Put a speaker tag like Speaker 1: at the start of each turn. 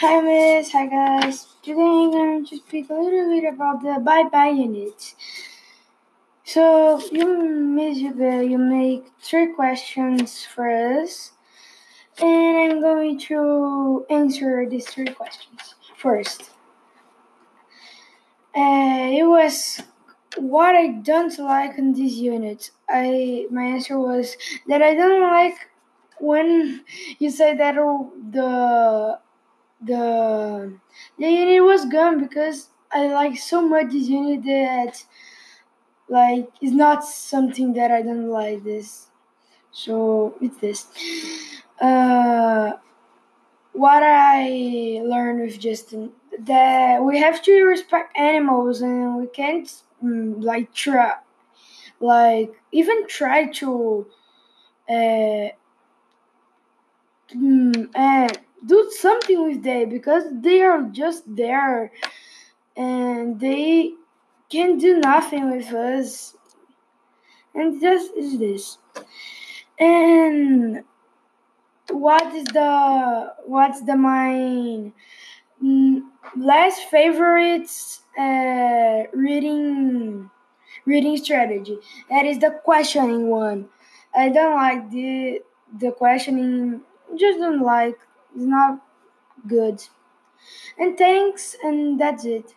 Speaker 1: Hi, Miss. Hi, guys. Today I'm going to speak a little bit about the bye bye unit. So, you, Miss Yuga, you make three questions for us, and I'm going to answer these three questions. First, uh, it was what I don't like in this unit. I my answer was that I don't like when you say that the the the unit was gone because I like so much this unit that like it's not something that I don't like this. So it's this. Uh, what I learned with Justin that we have to respect animals and we can't mm, like try like even try to uh, mm, uh, do something with them because they are just there and they can do nothing with us. And just is this. And what is the what's the my mm, last favorite uh, reading reading strategy? That is the questioning one. I don't like the the questioning just don't like it's not good. And thanks and that's it